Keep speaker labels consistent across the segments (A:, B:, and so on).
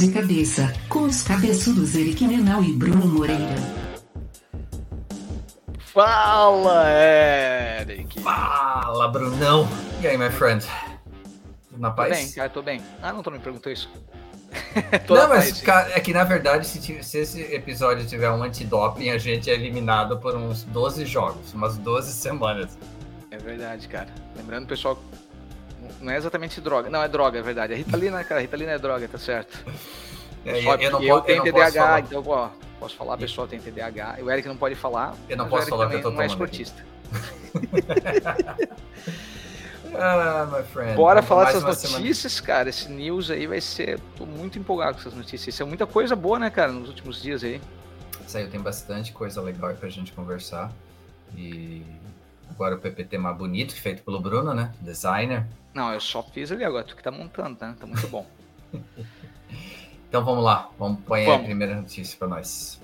A: de cabeça, com os cabeçudos Eric Menal e Bruno Moreira.
B: Fala, Eric!
C: Fala, Brunão! E aí, my friend? Na paz?
B: Tô bem, cara, tô bem. Ah, não, tu me perguntou isso.
C: não, mas cara, é que na verdade, se, se, esse episódio tiver um antidoping, a gente é eliminado por uns 12 jogos, umas 12 semanas.
B: É verdade, cara. Lembrando, pessoal, não é exatamente droga. Não, é droga, é verdade. A Ritalina, cara, Ritalina é droga, tá certo.
C: É, Só eu, não
B: eu tenho eu TDAH, então, ó, posso falar, pessoal tem TDAH. O Eric não pode falar.
C: Eu não posso falar que eu tô
B: não é esportista.
C: ah, my friend.
B: Bora falar dessas notícias, semana. cara. Esse news aí vai ser. Tô muito empolgado com essas notícias. Isso é muita coisa boa, né, cara, nos últimos dias aí.
C: Saiu, tem bastante coisa legal pra gente conversar. E agora o PPT mais bonito, feito pelo Bruno, né? Designer.
B: Não, eu só fiz ali agora, tu que tá montando, né? Tá muito bom.
C: então vamos lá, vamos pôr a primeira notícia para nós.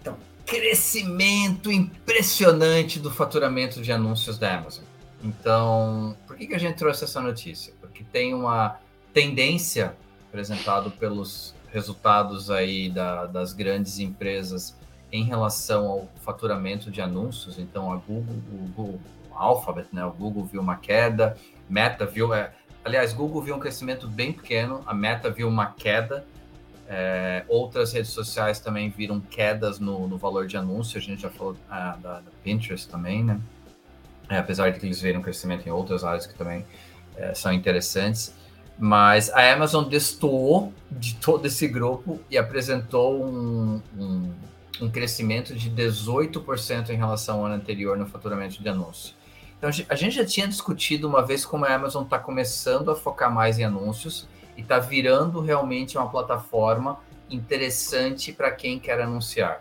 C: Então, crescimento impressionante do faturamento de anúncios da Amazon. Então, por que, que a gente trouxe essa notícia? Porque tem uma tendência apresentada pelos resultados aí da, das grandes empresas em relação ao faturamento de anúncios. Então, a Google, o Google Alphabet, né? O Google viu uma queda, Meta viu, é, aliás, Google viu um crescimento bem pequeno, a Meta viu uma queda. É, outras redes sociais também viram quedas no, no valor de anúncio. A gente já falou ah, da, da, Pinterest também, né? É, apesar de que eles viram crescimento em outras áreas que também é, são interessantes. Mas a Amazon destoou de todo esse grupo e apresentou um, um, um crescimento de 18% em relação ao ano anterior no faturamento de anúncio. Então, a gente já tinha discutido uma vez como a Amazon está começando a focar mais em anúncios e está virando realmente uma plataforma interessante para quem quer anunciar.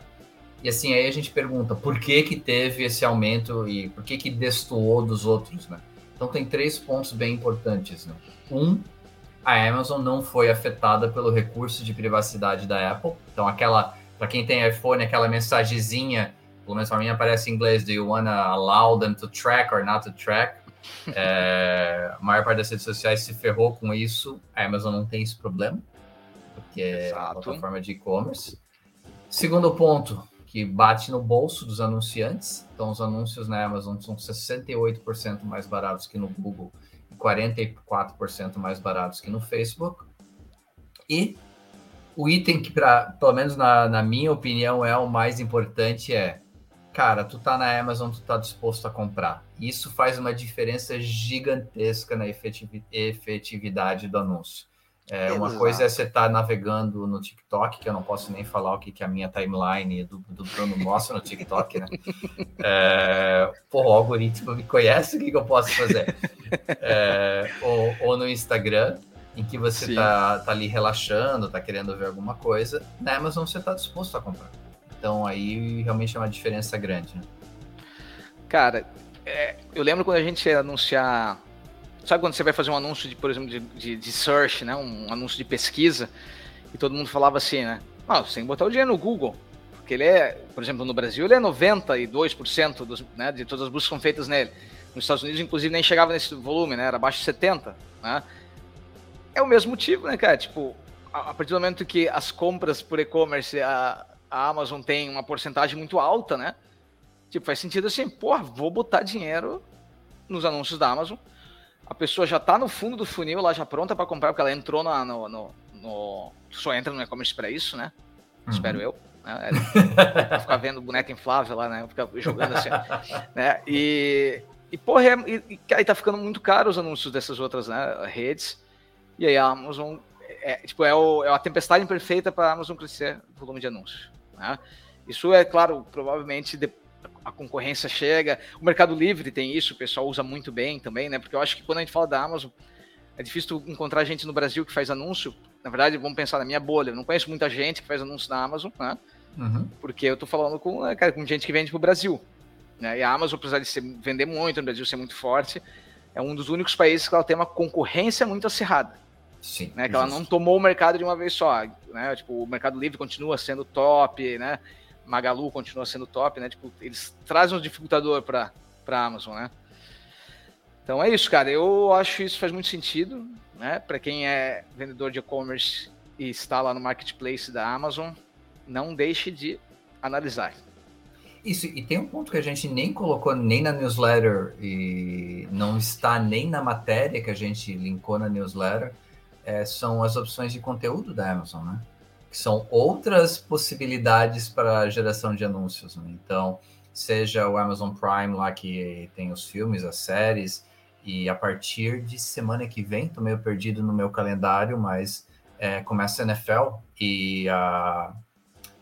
C: E assim, aí a gente pergunta por que que teve esse aumento e por que que destoou dos outros, né? Então tem três pontos bem importantes, né? Um, a Amazon não foi afetada pelo recurso de privacidade da Apple. Então aquela, para quem tem iPhone, aquela mensagenzinha pelo menos para mim aparece em inglês, do you wanna allow them to track or not to track? É, a maior parte das redes sociais se ferrou com isso, a Amazon não tem esse problema, porque Exato. é uma plataforma de e-commerce. Segundo ponto, que bate no bolso dos anunciantes, então os anúncios na Amazon são 68% mais baratos que no Google e 44% mais baratos que no Facebook. E o item que, pra, pelo menos na, na minha opinião, é o mais importante é cara, tu tá na Amazon, tu tá disposto a comprar. Isso faz uma diferença gigantesca na efetividade do anúncio. É, uma coisa é você estar tá navegando no TikTok, que eu não posso nem falar o que, que a minha timeline do, do Bruno mostra no TikTok, né? É, pô, o algoritmo me conhece, o que, que eu posso fazer? É, ou, ou, no Instagram, em que você tá, tá ali relaxando, tá querendo ver alguma coisa. Na Amazon você tá disposto a comprar. Então aí realmente é uma diferença grande. Né?
B: Cara, é, eu lembro quando a gente ia anunciar. Sabe quando você vai fazer um anúncio, de, por exemplo, de, de, de search, né? Um anúncio de pesquisa, e todo mundo falava assim, né? Ah, você tem que botar o dinheiro no Google. Porque ele é, por exemplo, no Brasil, ele é 92% dos, né, de todas as buscas são feitas nele. Nos Estados Unidos, inclusive, nem chegava nesse volume, né? Era abaixo de 70%. Né? É o mesmo motivo, né, cara? Tipo, a, a partir do momento que as compras por e-commerce, a Amazon tem uma porcentagem muito alta, né? Tipo, faz sentido assim, porra, vou botar dinheiro nos anúncios da Amazon. A pessoa já tá no fundo do funil, lá já pronta para comprar, porque ela entrou no, no, no, no, Só entra no e-commerce para isso, né? Uhum. Espero eu. Né? É, ficar vendo boneca inflável lá, né? Ficar jogando assim. né? E, e porra, é, e, e, aí tá ficando muito caro os anúncios dessas outras né, redes. E aí a Amazon é, tipo, é, o, é a tempestade perfeita para a Amazon crescer o volume de anúncios. Né? Isso é claro, provavelmente de, a concorrência chega. O Mercado Livre tem isso, o pessoal usa muito bem também, né? Porque eu acho que quando a gente fala da Amazon, é difícil encontrar gente no Brasil que faz anúncio. Na verdade, vamos pensar na minha bolha. Eu não conheço muita gente que faz anúncio na Amazon, né? Uhum. Porque eu tô falando com, né, cara, com gente que vende pro Brasil. Né? E a Amazon, apesar de ser, vender muito no Brasil, ser muito forte, é um dos únicos países que ela tem uma concorrência muito acirrada.
C: Sim.
B: Né, que ela não tomou o mercado de uma vez só. Né? Tipo, o Mercado Livre continua sendo top, né? Magalu continua sendo top, né? Tipo, eles trazem um dificultador para a Amazon, né? Então é isso, cara. Eu acho isso faz muito sentido. né? Para quem é vendedor de e-commerce e está lá no marketplace da Amazon, não deixe de analisar.
C: Isso, e tem um ponto que a gente nem colocou nem na newsletter e não está nem na matéria que a gente linkou na newsletter, é, são as opções de conteúdo da Amazon, né? Que são outras possibilidades para geração de anúncios. Né? Então, seja o Amazon Prime lá que tem os filmes, as séries, e a partir de semana que vem, tô meio perdido no meu calendário, mas é, começa a NFL e a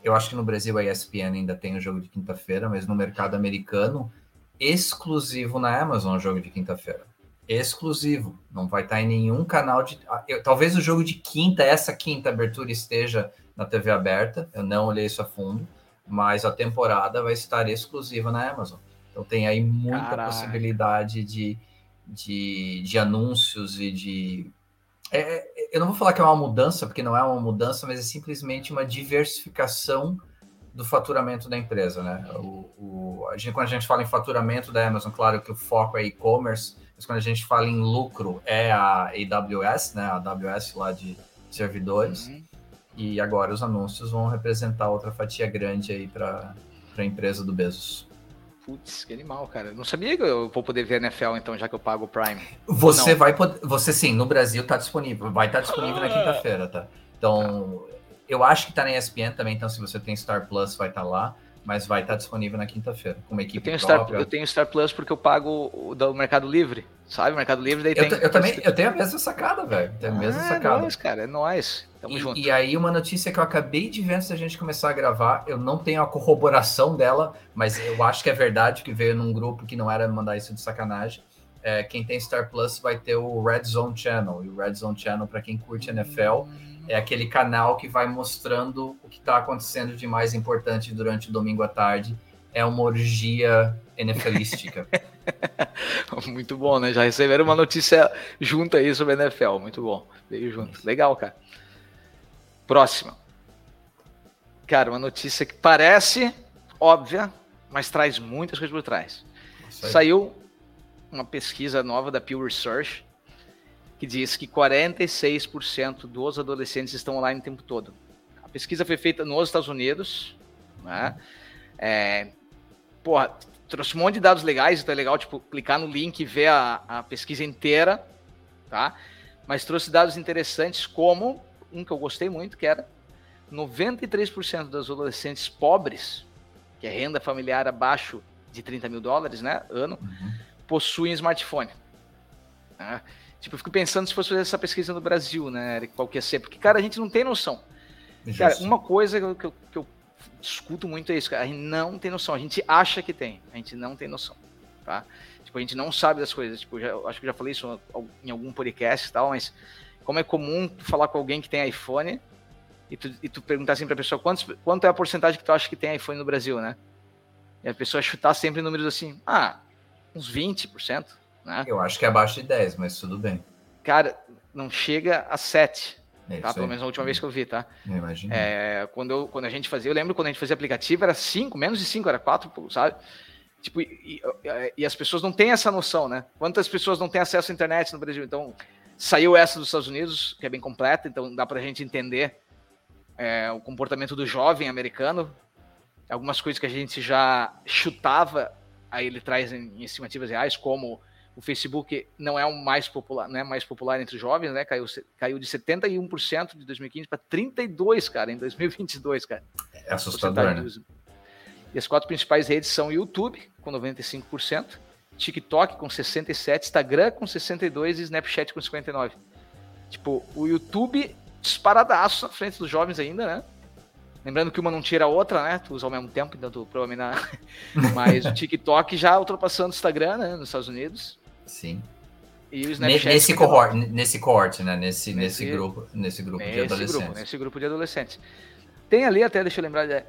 C: eu acho que no Brasil a ESPN ainda tem o jogo de quinta-feira, mas no mercado americano, exclusivo na Amazon o jogo de quinta-feira. Exclusivo. Não vai estar em nenhum canal de. Ah, eu, talvez o jogo de quinta, essa quinta abertura, esteja na TV aberta. Eu não olhei isso a fundo, mas a temporada vai estar exclusiva na Amazon. Então tem aí muita Caraca. possibilidade de, de, de anúncios e de é, é, eu não vou falar que é uma mudança, porque não é uma mudança, mas é simplesmente uma diversificação do faturamento da empresa, né? O, o, a gente, quando a gente fala em faturamento da Amazon, claro que o foco é e-commerce, mas quando a gente fala em lucro é a AWS, né? A AWS lá de servidores. Uhum. E agora os anúncios vão representar outra fatia grande aí para a empresa do Bezos.
B: Putz, que animal, cara. Não sabia que eu vou poder ver NFL, então, já que eu pago o Prime.
C: Você vai poder. Você sim, no Brasil tá disponível. Vai estar tá disponível ah. na quinta-feira, tá? Então, ah. eu acho que tá na ESPN também, então se você tem Star Plus, vai estar tá lá. Mas vai estar disponível na quinta-feira, com uma equipe
B: eu tenho
C: própria.
B: Star, eu tenho Star Plus porque eu pago o do Mercado Livre, sabe? O Mercado Livre daí
C: eu,
B: tem.
C: Eu também, eu tenho a mesma sacada, velho. Tenho a mesma ah, sacada. É
B: nóis, cara, é nóis.
C: Tamo e, junto. E aí, uma notícia que eu acabei de ver antes da gente começar a gravar, eu não tenho a corroboração dela, mas eu acho que é verdade, que veio num grupo que não era mandar isso de sacanagem. É, quem tem Star Plus vai ter o Red Zone Channel. E o Red Zone Channel, para quem curte NFL, é aquele canal que vai mostrando o que está acontecendo de mais importante durante o domingo à tarde. É uma orgia NFLística.
B: muito bom, né? Já receberam uma notícia junto aí sobre NFL. Muito bom. Veio junto. Legal, cara. Próxima. Cara, uma notícia que parece óbvia, mas traz muitas coisas por trás. Saiu uma pesquisa nova da Pew Research que diz que 46% dos adolescentes estão online o tempo todo. A pesquisa foi feita nos Estados Unidos, né? É, porra, trouxe um monte de dados legais, então é legal, tipo, clicar no link e ver a, a pesquisa inteira, tá? Mas trouxe dados interessantes como um que eu gostei muito, que era 93% das adolescentes pobres, que é renda familiar abaixo de 30 mil dólares, né, ano, uhum. possuem smartphone. Né? Tipo, eu fico pensando se fosse fazer essa pesquisa no Brasil, né, Eric, qual que ia ser, porque, cara, a gente não tem noção. Cara, uma coisa que eu, que eu, que eu discuto muito é isso, cara, a gente não tem noção, a gente acha que tem, a gente não tem noção, tá? Tipo, a gente não sabe das coisas, tipo, já, acho que já falei isso em algum podcast e tal, mas como é comum falar com alguém que tem iPhone e tu, e tu perguntar assim para a pessoa quantos, quanto é a porcentagem que tu acha que tem iPhone no Brasil, né? E a pessoa chutar sempre números assim, ah, uns 20%, né?
C: Eu acho que é abaixo de 10, mas tudo bem.
B: Cara, não chega a 7. É tá? Pelo menos a última vez que eu vi, tá?
C: Eu imagino.
B: É, quando, eu, quando a gente fazia, eu lembro quando a gente fazia aplicativo, era 5, menos de 5, era 4, sabe? Tipo, e, e, e, as pessoas não têm essa noção, né? Quantas pessoas não têm acesso à internet no Brasil? Então, Saiu essa dos Estados Unidos, que é bem completa, então dá para a gente entender é, o comportamento do jovem americano. Algumas coisas que a gente já chutava, aí ele traz em, em estimativas reais, como o Facebook não é o mais popular, não é mais popular entre os jovens, né? Caiu, caiu de 71% de 2015 para 32, cara, em 2022, cara.
C: É assustador, né?
B: E as quatro principais redes são YouTube com 95%, TikTok com 67, Instagram com 62 e Snapchat com 59. Tipo, o YouTube disparadaço na frente dos jovens ainda, né? Lembrando que uma não tira a outra, né? Tu usa ao mesmo tempo, então tu provavelmente. Mas o TikTok já ultrapassando o Instagram, né? Nos Estados Unidos.
C: Sim.
B: E o Snapchat.
C: Nesse cohort, nesse cohort, né? Nesse, nesse, nesse grupo, nesse grupo
B: nesse
C: de adolescentes.
B: Grupo, nesse grupo de adolescentes. Tem ali até, deixa eu lembrar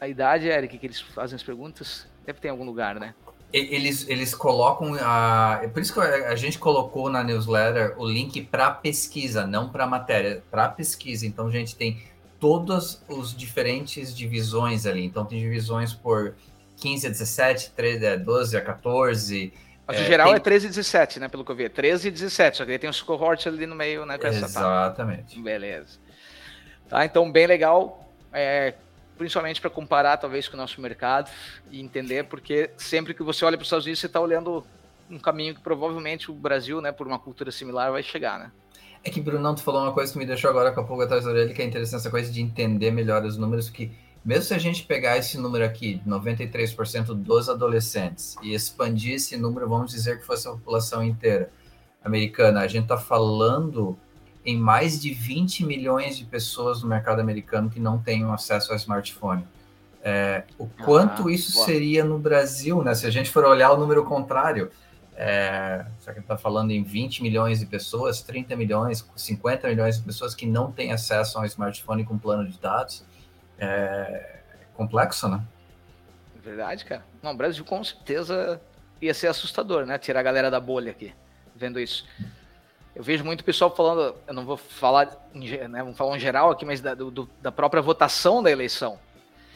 B: a idade, Eric, que eles fazem as perguntas. Deve ter em algum lugar, né?
C: Eles, eles colocam a. É por isso que a gente colocou na newsletter o link para pesquisa, não para matéria, para pesquisa. Então, a gente tem todas os diferentes divisões ali. Então, tem divisões por 15 a 17, 13 a 12 a 14,
B: Mas o é, geral tem... é 13 e 17, né? Pelo que eu vi. 13 e 17, só que aí tem os cohorts ali no meio, né?
C: Exatamente.
B: Tá. Beleza. Tá, então bem legal. É, principalmente para comparar talvez com o nosso mercado e entender, porque sempre que você olha para os Estados Unidos, você está olhando um caminho que provavelmente o Brasil, né, por uma cultura similar, vai chegar, né?
C: É que, Brunão, tu falou uma coisa que me deixou agora com a pouco atrás da orelha, que é interessante essa coisa de entender melhor os números, que mesmo se a gente pegar esse número aqui, 93% dos adolescentes, e expandir esse número, vamos dizer que fosse a população inteira americana, a gente está falando em mais de 20 milhões de pessoas no mercado americano que não têm acesso ao smartphone. É, o ah, quanto isso boa. seria no Brasil, né? Se a gente for olhar o número contrário, é, só que está falando em 20 milhões de pessoas, 30 milhões, 50 milhões de pessoas que não têm acesso a um smartphone com plano de dados. É complexo, né?
B: Verdade, cara. Não, o Brasil com certeza ia ser assustador, né? Tirar a galera da bolha aqui, vendo isso. Eu vejo muito pessoal falando, eu não vou falar, né, vamos falar em geral aqui, mas da, do, da própria votação da eleição.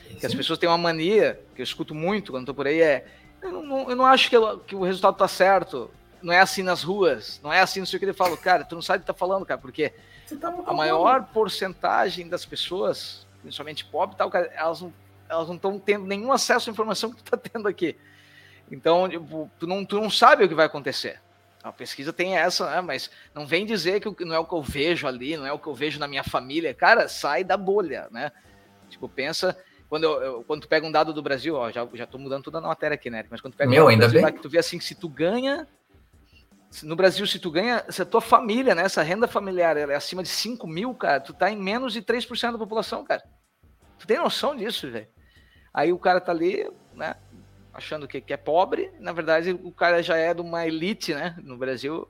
B: Sim. Que as pessoas têm uma mania, que eu escuto muito quando estou por aí, é eu não, eu não acho que, que, o resultado tá certo. Não é assim nas ruas, não é assim, não sei o que ele fala. Cara, tu não sabe o que tá falando, cara, porque tá a maior porcentagem das pessoas, principalmente pobre tal, cara, elas não elas não estão tendo nenhum acesso à informação que tu tá tendo aqui. Então, tipo, tu, não, tu não sabe o que vai acontecer. A pesquisa tem essa, né? Mas não vem dizer que não é o que eu vejo ali, não é o que eu vejo na minha família. Cara, sai da bolha, né? Tipo, pensa quando, eu, eu, quando tu pega um dado do Brasil, ó, já, já tô mudando toda a matéria aqui, né? Mas quando tu pega
C: Meu,
B: um
C: ainda
B: Brasil,
C: bem.
B: que tu vê assim, se tu ganha. No Brasil, se tu ganha, se a tua família, né? Essa renda familiar é acima de 5 mil, cara, tu tá em menos de 3% da população, cara. Tu tem noção disso, velho? Aí o cara tá ali, né? Achando que, que é pobre, na verdade o cara já é de uma elite, né? No Brasil.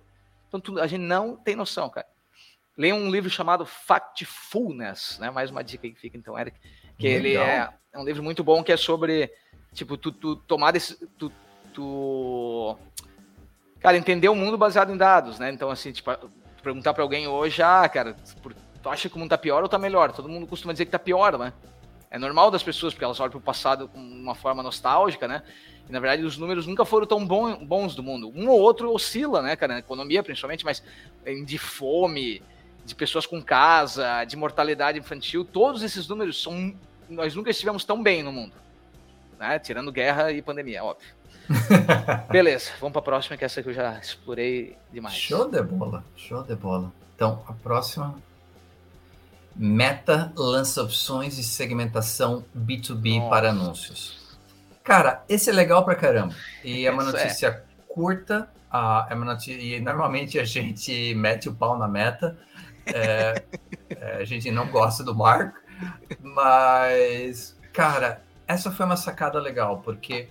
B: Então tu, a gente não tem noção, cara. Leia um livro chamado Factfulness, né? Mais uma dica que fica, então, Eric que Legal. ele é, é, um livro muito bom que é sobre, tipo, tu, tu tomar desse, tu, tu, cara, entender o mundo baseado em dados, né? Então, assim, tipo, perguntar para alguém hoje, ah, cara, tu acha que o mundo tá pior ou tá melhor? Todo mundo costuma dizer que tá pior, né? É normal das pessoas, porque elas olham para o passado com uma forma nostálgica, né? E, na verdade, os números nunca foram tão bons do mundo. Um ou outro oscila, né, cara? Na economia, principalmente, mas de fome, de pessoas com casa, de mortalidade infantil, todos esses números são. Nós nunca estivemos tão bem no mundo. Né? Tirando guerra e pandemia, óbvio. Beleza, vamos para a próxima, que essa que eu já explorei demais.
C: Show de bola, show de bola. Então, a próxima. Meta lança opções de segmentação B2B Nossa. para anúncios. Cara, esse é legal pra caramba. E é uma é. notícia é. curta. É uma notícia, e normalmente a gente mete o pau na meta, é, é, a gente não gosta do Mark, mas, cara, essa foi uma sacada legal, porque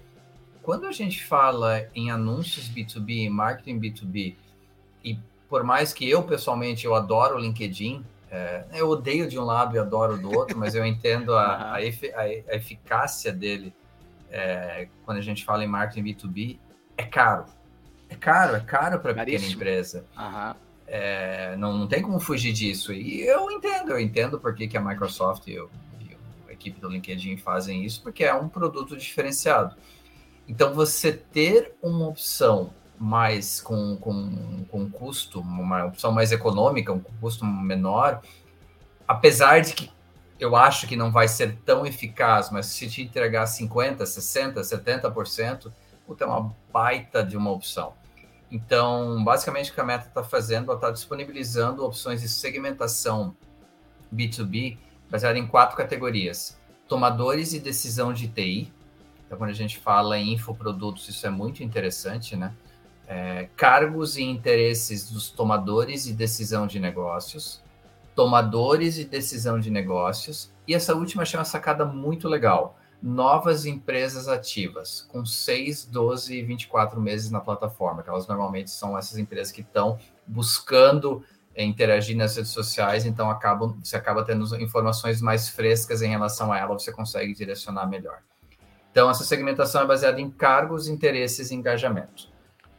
C: quando a gente fala em anúncios B2B, marketing B2B, e por mais que eu pessoalmente eu adoro o LinkedIn, é, eu odeio de um lado e adoro do outro, mas eu entendo a, a, efe, a, a eficácia dele é, quando a gente fala em marketing B2B, é caro. É caro, é caro para pequena empresa. É, não, não tem como fugir disso. E eu entendo, eu entendo por que, que a Microsoft e, e a equipe do LinkedIn fazem isso, porque é um produto diferenciado. Então, você ter uma opção mais com, com, com custo, uma opção mais econômica, um custo menor, apesar de que eu acho que não vai ser tão eficaz, mas se te entregar 50%, 60%, 70%, puta, é uma baita de uma opção. Então, basicamente, o que a Meta está fazendo, ela está disponibilizando opções de segmentação B2B baseada em quatro categorias: tomadores de decisão de TI. Então, quando a gente fala em infoprodutos, isso é muito interessante, né? É, cargos e interesses dos tomadores de decisão de negócios, tomadores de decisão de negócios, e essa última achei uma sacada muito legal novas empresas ativas, com 6, 12 e 24 meses na plataforma, que elas normalmente são essas empresas que estão buscando é, interagir nas redes sociais, então acabam, você acaba tendo informações mais frescas em relação a ela, você consegue direcionar melhor. Então, essa segmentação é baseada em cargos, interesses e engajamento.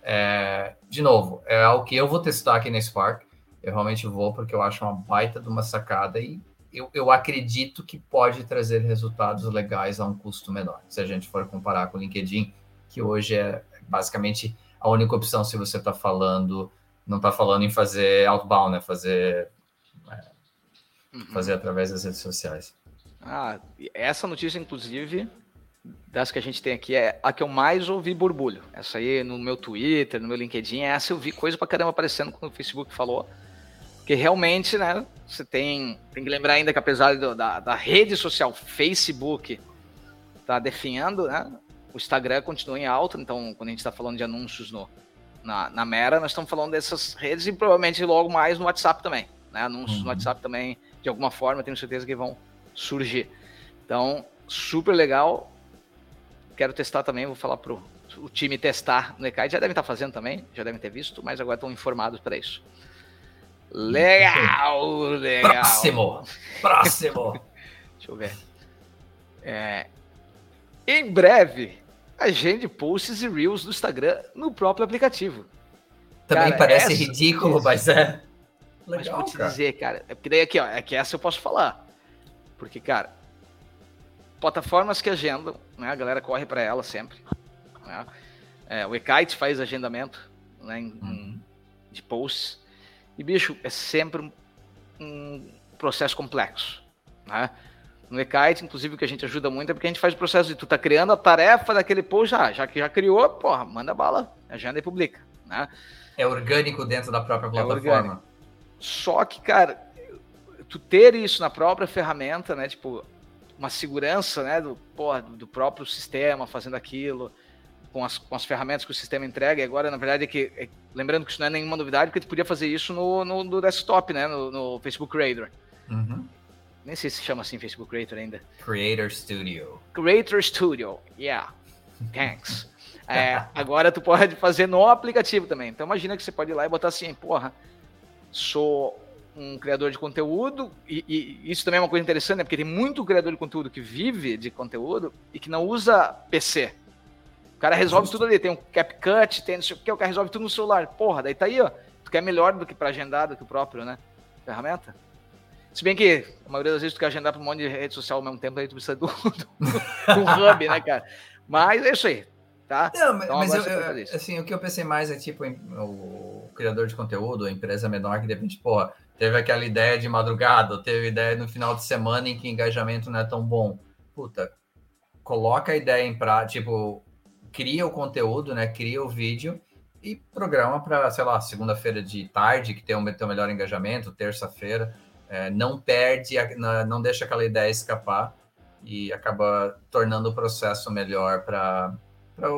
C: É, de novo, é algo que eu vou testar aqui na Spark, eu realmente vou porque eu acho uma baita de uma sacada e eu, eu acredito que pode trazer resultados legais a um custo menor. Se a gente for comparar com o LinkedIn, que hoje é basicamente a única opção se você está falando, não está falando em fazer outbound, né? Fazer, é, uhum. fazer através das redes sociais.
B: Ah, essa notícia, inclusive, das que a gente tem aqui, é a que eu mais ouvi burbulho. Essa aí no meu Twitter, no meu LinkedIn, essa eu vi coisa pra caramba aparecendo quando o Facebook falou. Porque realmente, né, você tem, tem que lembrar ainda que apesar do, da, da rede social Facebook tá definhando, né, o Instagram continua em alta, então quando a gente está falando de anúncios no, na, na Mera, nós estamos falando dessas redes e provavelmente logo mais no WhatsApp também, né, anúncios uhum. no WhatsApp também, de alguma forma, tenho certeza que vão surgir. Então, super legal, quero testar também, vou falar pro o time testar no ECAI, já devem estar fazendo também, já devem ter visto, mas agora estão informados para isso. Legal, legal.
C: Próximo, próximo.
B: Deixa eu ver. É, em breve, agende posts e reels do Instagram no próprio aplicativo.
C: Também cara, parece essa, ridículo, mas é.
B: Legal, mas vou te cara. dizer, cara, é porque daí aqui, ó, é que essa eu posso falar. Porque, cara, plataformas que agendam, né? A galera corre para ela sempre. Né? É, o eKite faz agendamento né, em, uhum. de posts. E, bicho, é sempre um, um processo complexo. Né? No eKite, inclusive, o que a gente ajuda muito é porque a gente faz o processo de tu tá criando a tarefa daquele post já, já que já criou, porra, manda bala, agenda e publica. Né?
C: É orgânico dentro da própria é plataforma. É
B: Só que, cara, tu ter isso na própria ferramenta, né? Tipo, uma segurança né, do, porra, do próprio sistema fazendo aquilo, com as, com as ferramentas que o sistema entrega. E agora, na verdade, é que, é, lembrando que isso não é nenhuma novidade, porque tu podia fazer isso no, no, no desktop, né, no, no Facebook Creator. Uhum. Nem sei se chama assim Facebook Creator ainda.
C: Creator Studio.
B: Creator Studio, yeah. Thanks. é, agora tu pode fazer no aplicativo também. Então imagina que você pode ir lá e botar assim, porra, sou um criador de conteúdo, e, e, isso também é uma coisa interessante, né? porque tem muito criador de conteúdo que vive de conteúdo e que não usa PC. O cara resolve tudo ali, tem um CapCut, tem não sei o que, o cara resolve tudo no celular. Porra, daí tá aí, ó. Tu quer melhor do que para agendar, do que o próprio, né? Ferramenta. Se bem que a maioria das vezes tu quer agendar para um monte de rede social ao mesmo tempo, aí tu precisa do, do, do hub, né, cara? Mas é isso aí, tá?
C: Não, mas, então, mas eu, eu, assim, o que eu pensei mais é tipo o criador de conteúdo, a empresa menor que de repente, porra, teve aquela ideia de madrugada, teve ideia no final de semana em que engajamento não é tão bom. Puta, coloca a ideia em prática, tipo, cria o conteúdo, né? Cria o vídeo e programa para, sei lá, segunda-feira de tarde, que tem tem um melhor engajamento, terça-feira. É, não perde, não deixa aquela ideia escapar e acaba tornando o processo melhor para para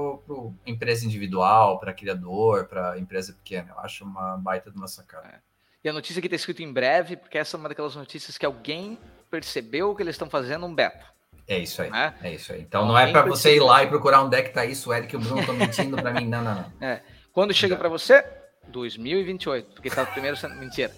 C: empresa individual, para criador, para empresa pequena. Eu acho uma baita de uma sacada. É.
B: E a notícia aqui está escrito em breve, porque essa é uma daquelas notícias que alguém percebeu que eles estão fazendo um beta.
C: É isso aí. Né? É isso aí. Então não é para você ir lá e procurar onde é que tá isso, Eric e o Bruno estão mentindo para mim. Não, não, não.
B: É. Quando chega para você? 2028, porque tá primeiro sendo mentira.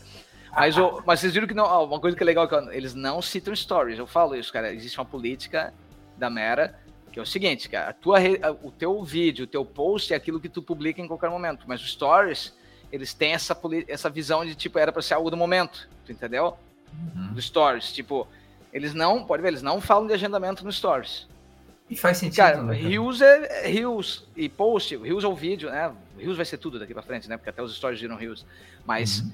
B: Mas, o, mas vocês viram que não, uma coisa que é legal que eles não citam stories. Eu falo isso, cara. Existe uma política da Mera que é o seguinte, cara, a tua, o teu vídeo, o teu post é aquilo que tu publica em qualquer momento, mas os stories eles têm essa, essa visão de, tipo, era para ser algo do momento, entendeu? Uhum. Do Stories. Tipo, eles não, pode ver, eles não falam de agendamento no Stories.
C: E faz sentido,
B: Cara, né? Reels é, é Reels e post, Reels é o vídeo, né? Reels vai ser tudo daqui para frente, né? Porque até os Stories viram Reels. Mas, uhum.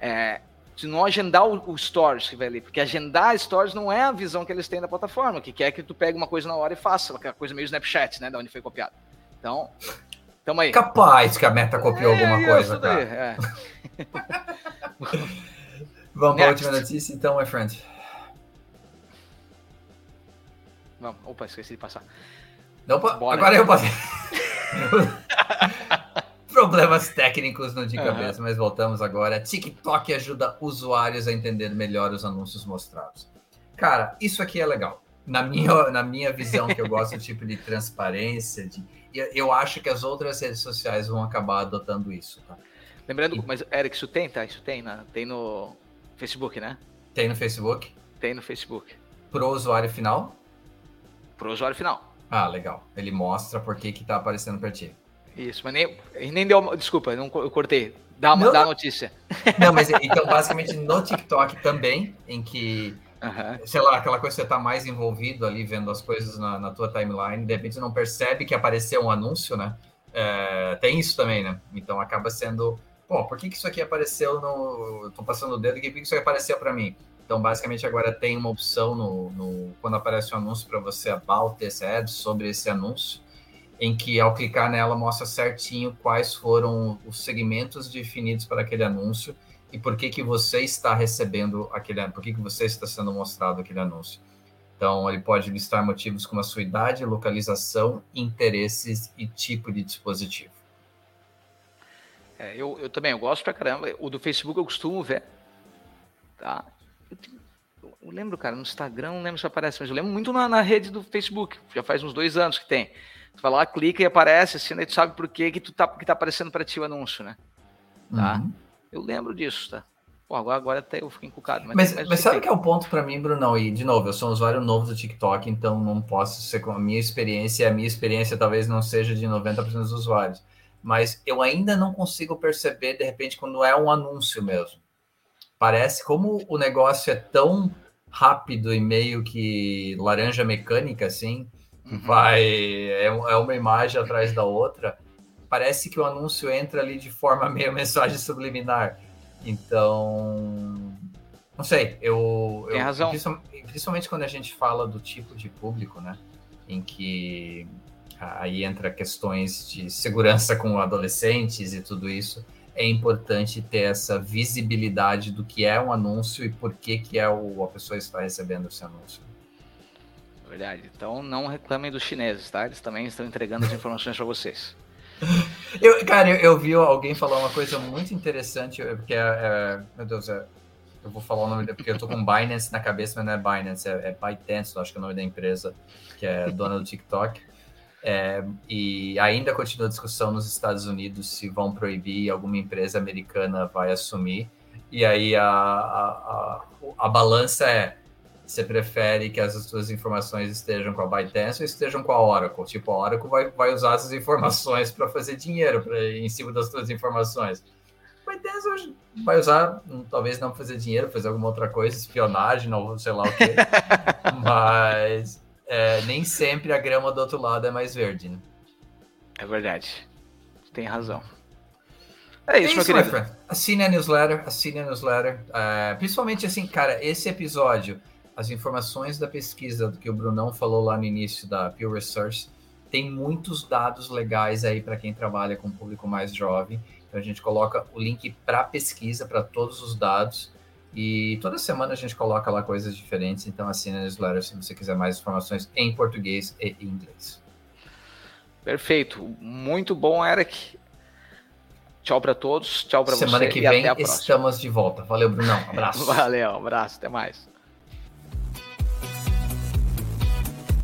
B: é, se não agendar o, o, Stories que vai ali, porque agendar Stories não é a visão que eles têm da plataforma, que quer que tu pegue uma coisa na hora e faça, aquela coisa meio Snapchat, né? Da onde foi copiado. Então, Tamo aí.
C: Capaz que a meta copiou é, alguma coisa, cara. É. Vamos para a última notícia, então, my friend.
B: Vamos. Opa, esqueci de passar.
C: Opa, Bora. agora eu passei. Problemas técnicos no de cabeça, uhum. mas voltamos agora. TikTok ajuda usuários a entender melhor os anúncios mostrados. Cara, isso aqui é legal. Na minha, na minha visão, que eu gosto do tipo de transparência, de eu acho que as outras redes sociais vão acabar adotando isso, tá?
B: Lembrando, mas Eric, isso tem, tá? Isso tem, né? tem no Facebook, né?
C: Tem no Facebook?
B: Tem no Facebook.
C: Pro usuário final?
B: Pro usuário final.
C: Ah, legal. Ele mostra por que que tá aparecendo para ti.
B: Isso, mas nem, nem deu, desculpa, não, eu cortei. Dá, uma, dá a notícia.
C: Não, mas então basicamente no TikTok também, em que Uhum. Sei lá, aquela coisa que você está mais envolvido ali, vendo as coisas na, na tua timeline, de repente não percebe que apareceu um anúncio, né? é, tem isso também, né? Então acaba sendo, pô, por que, que isso aqui apareceu no. Tô passando o dedo aqui, por que isso aqui apareceu para mim? Então, basicamente, agora tem uma opção no, no quando aparece um anúncio para você about this ad sobre esse anúncio, em que ao clicar nela mostra certinho quais foram os segmentos definidos para aquele anúncio e por que que você está recebendo aquele, por que que você está sendo mostrado aquele anúncio. Então, ele pode listar motivos como a sua idade, localização, interesses e tipo de dispositivo.
B: É, eu, eu também eu gosto pra caramba. O do Facebook eu costumo ver. Tá? Eu, eu, lembro, cara, no Instagram, não lembro se aparece, mas eu lembro muito na, na, rede do Facebook. Já faz uns dois anos que tem. Tu vai lá, clica e aparece, assim, daí tu sabe por que, que, tu tá, que tá aparecendo para ti o anúncio, né? Tá? Uhum. Eu lembro disso, tá? Pô, agora, agora até eu fiquei encucado.
C: Mas, mas, mas, mas sabe o que é o ponto para mim, Brunão? E, de novo, eu sou um usuário novo do TikTok, então não posso ser com a minha experiência, a minha experiência talvez não seja de 90% dos usuários. Mas eu ainda não consigo perceber, de repente, quando é um anúncio mesmo. Parece como o negócio é tão rápido e meio que laranja mecânica, assim, uhum. vai. É, é uma imagem atrás da outra. Parece que o anúncio entra ali de forma meio mensagem subliminar então, não sei, eu.
B: Tem
C: eu,
B: razão.
C: Principalmente quando a gente fala do tipo de público, né? Em que aí entra questões de segurança com adolescentes e tudo isso. É importante ter essa visibilidade do que é um anúncio e por que, que é o, a pessoa está recebendo esse anúncio.
B: Verdade. Então não reclamem dos chineses, tá? Eles também estão entregando as informações para vocês.
C: Eu, cara, eu, eu, vi alguém falar uma coisa muito interessante, porque é, é, meu Deus, é, eu vou falar o nome porque eu tô com Binance na cabeça, mas não é Binance, é, é ByteDance, acho que é o nome da empresa, que é dona do TikTok. É, e ainda continua a discussão nos Estados Unidos se vão proibir, alguma empresa americana vai assumir. E aí a, a, a, a balança é você prefere que as suas informações estejam com a ByteDance ou estejam com a Oracle? Tipo, a Oracle vai, vai usar essas informações para fazer dinheiro pra, em cima das suas informações. A ByteDance vai usar, hum, talvez não fazer dinheiro, fazer alguma outra coisa, espionagem, ou sei lá o quê. Mas é, nem sempre a grama do outro lado é mais verde, né?
B: É verdade. Tem razão. É isso, é
C: isso meu querido. Assine a newsletter, assine a newsletter. Uh, principalmente assim, cara, esse episódio as informações da pesquisa do que o Brunão falou lá no início da Pew Research, tem muitos dados legais aí para quem trabalha com o público mais jovem. Então a gente coloca o link para a pesquisa, para todos os dados. E toda semana a gente coloca lá coisas diferentes. Então assina a newsletter se você quiser mais informações em português e inglês.
B: Perfeito. Muito bom, Eric. Tchau para todos. Tchau para você.
C: Semana que vem estamos de volta. Valeu, Brunão. Abraço.
B: Valeu, abraço. Até mais.